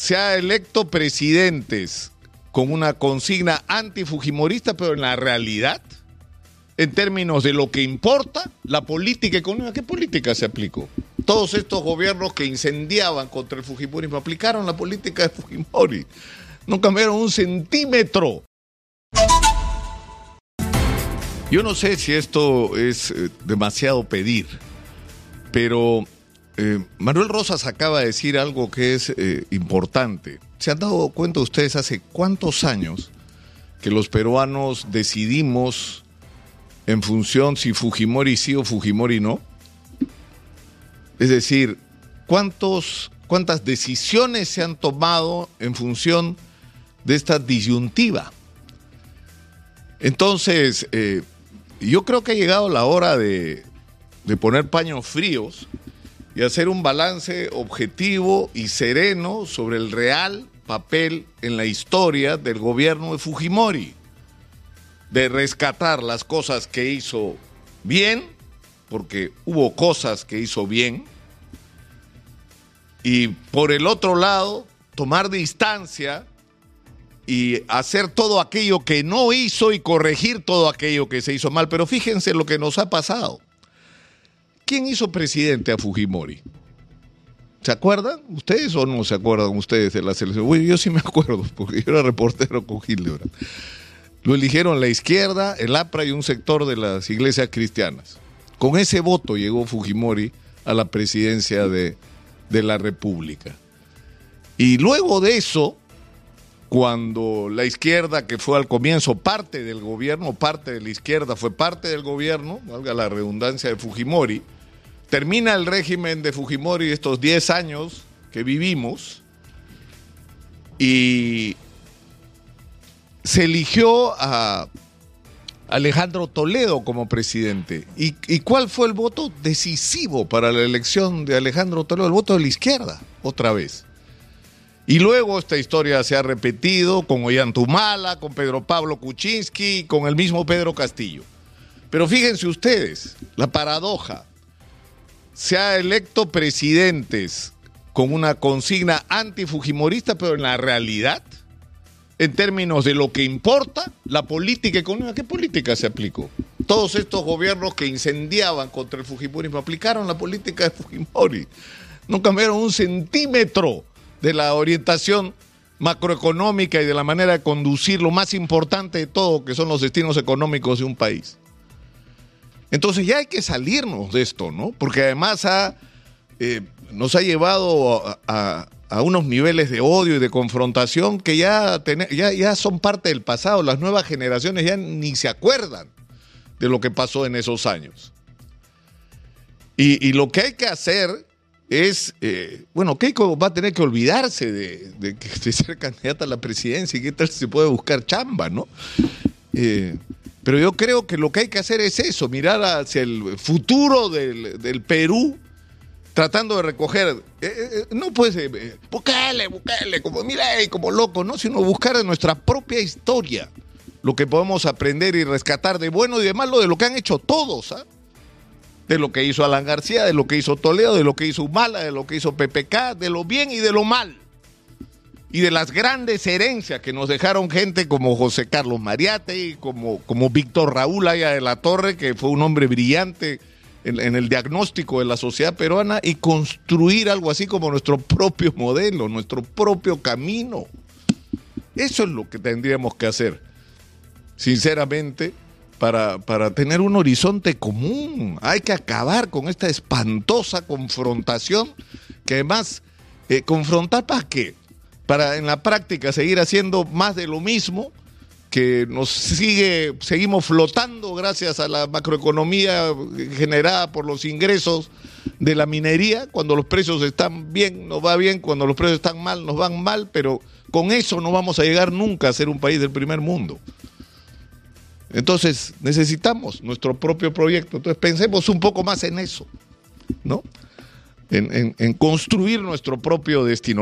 se ha electo presidentes con una consigna antifujimorista, pero en la realidad, en términos de lo que importa, la política económica, ¿qué política se aplicó? Todos estos gobiernos que incendiaban contra el Fujimorismo aplicaron la política de Fujimori. No cambiaron un centímetro. Yo no sé si esto es eh, demasiado pedir, pero eh, Manuel Rosas acaba de decir algo que es eh, importante. ¿Se han dado cuenta ustedes hace cuántos años que los peruanos decidimos en función si Fujimori sí o Fujimori no? Es decir, ¿cuántos, ¿cuántas decisiones se han tomado en función de esta disyuntiva? Entonces, eh, yo creo que ha llegado la hora de, de poner paños fríos y hacer un balance objetivo y sereno sobre el real papel en la historia del gobierno de Fujimori, de rescatar las cosas que hizo bien, porque hubo cosas que hizo bien, y por el otro lado, tomar distancia y hacer todo aquello que no hizo y corregir todo aquello que se hizo mal. Pero fíjense lo que nos ha pasado. ¿Quién hizo presidente a Fujimori? ¿Se acuerdan? ¿Ustedes o no se acuerdan ustedes de la selección? Uy, yo sí me acuerdo, porque yo era reportero con Hildebrand. Lo eligieron la izquierda, el APRA y un sector de las iglesias cristianas. Con ese voto llegó Fujimori a la presidencia de, de la República. Y luego de eso, cuando la izquierda, que fue al comienzo parte del gobierno, parte de la izquierda fue parte del gobierno, valga la redundancia de Fujimori, termina el régimen de Fujimori estos 10 años que vivimos y se eligió a Alejandro Toledo como presidente. ¿Y, ¿Y, cuál fue el voto decisivo para la elección de Alejandro Toledo? El voto de la izquierda, otra vez. Y luego esta historia se ha repetido con Ollantumala, con Pedro Pablo Kuczynski, con el mismo Pedro Castillo. Pero fíjense ustedes, la paradoja. Se ha electo presidentes con una consigna antifujimorista, pero en la realidad, en términos de lo que importa, la política económica, ¿qué política se aplicó? Todos estos gobiernos que incendiaban contra el Fujimorismo aplicaron la política de Fujimori. No cambiaron un centímetro de la orientación macroeconómica y de la manera de conducir lo más importante de todo, que son los destinos económicos de un país. Entonces ya hay que salirnos de esto, ¿no? Porque además eh, nos ha llevado a, unos niveles de odio y de confrontación que ya, ya, ya son parte del pasado. Las nuevas generaciones ya ni se acuerdan de lo que pasó en esos años. Y, y lo que hay que hacer es, eh, bueno, Keiko va a tener que olvidarse de, de, de, ser candidata a la presidencia y qué tal se puede buscar chamba, ¿no? Eh, pero yo creo que lo que hay que hacer es eso, mirar hacia el futuro del, del Perú, tratando de recoger, eh, eh no puede eh, buscarle, buscarle, como, mira, como loco, ¿no? Sino buscar en nuestra propia historia lo que podemos aprender y rescatar de bueno y de malo de lo que han hecho todos, ¿ah? de lo que hizo Alan García, de lo que hizo Toledo, de lo que hizo Humala, de lo que hizo PPK, de lo bien y de lo mal. Y de las grandes herencias que nos dejaron gente como José Carlos Mariate, como, como Víctor Raúl Aya de la Torre, que fue un hombre brillante en, el diagnóstico de la sociedad peruana, y construir algo así como nuestro propio modelo, nuestro propio camino. Eso es lo que tendríamos que hacer. Sinceramente, para, para, tener un horizonte común. Hay que acabar con esta espantosa confrontación que además, eh, confrontar para qué? Para en la práctica seguir haciendo más de lo mismo que nos sigue, seguimos flotando gracias a la macroeconomía generada por los ingresos de la minería. Cuando los precios están bien, nos va bien, cuando los precios están mal, nos van mal, pero con eso no vamos a llegar nunca a ser un país del primer mundo. Entonces, necesitamos nuestro propio proyecto. Entonces, pensemos un poco más en eso, ¿no? En, construir nuestro propio destino.